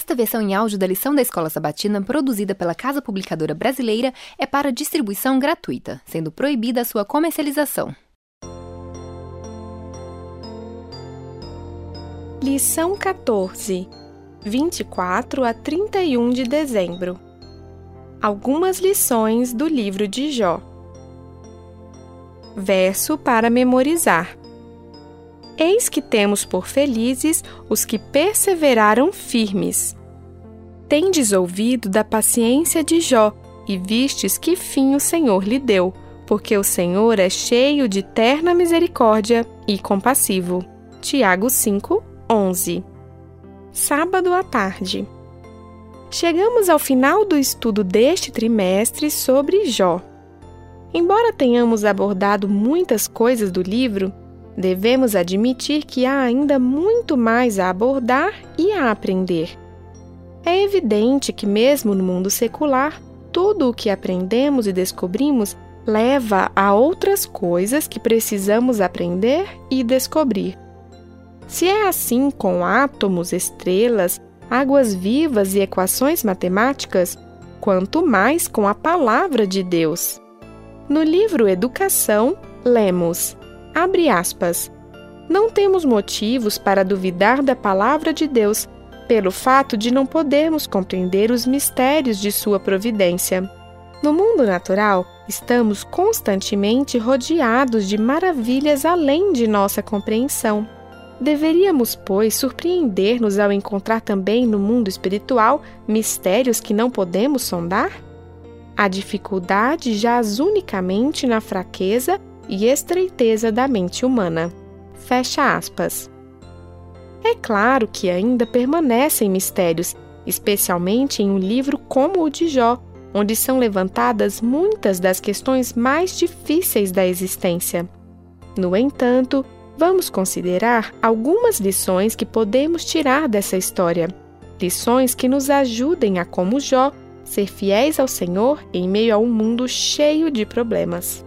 Esta versão em áudio da lição da Escola Sabatina, produzida pela Casa Publicadora Brasileira, é para distribuição gratuita, sendo proibida a sua comercialização. Lição 14, 24 a 31 de dezembro. Algumas lições do livro de Jó. Verso para memorizar. Eis que temos por felizes os que perseveraram firmes. Tendes ouvido da paciência de Jó e vistes que fim o Senhor lhe deu, porque o Senhor é cheio de terna misericórdia e compassivo. Tiago 5, 11 Sábado à tarde. Chegamos ao final do estudo deste trimestre sobre Jó. Embora tenhamos abordado muitas coisas do livro, devemos admitir que há ainda muito mais a abordar e a aprender. É evidente que, mesmo no mundo secular, tudo o que aprendemos e descobrimos leva a outras coisas que precisamos aprender e descobrir. Se é assim com átomos, estrelas, águas vivas e equações matemáticas, quanto mais com a palavra de Deus. No livro Educação, lemos Abre aspas. Não temos motivos para duvidar da palavra de Deus, pelo fato de não podermos compreender os mistérios de sua providência. No mundo natural, estamos constantemente rodeados de maravilhas além de nossa compreensão. Deveríamos, pois, surpreender-nos ao encontrar também no mundo espiritual mistérios que não podemos sondar? A dificuldade jaz unicamente na fraqueza e estreiteza da mente humana. Fecha aspas. É claro que ainda permanecem mistérios, especialmente em um livro como o de Jó, onde são levantadas muitas das questões mais difíceis da existência. No entanto, vamos considerar algumas lições que podemos tirar dessa história. Lições que nos ajudem a, como Jó, ser fiéis ao Senhor em meio a um mundo cheio de problemas.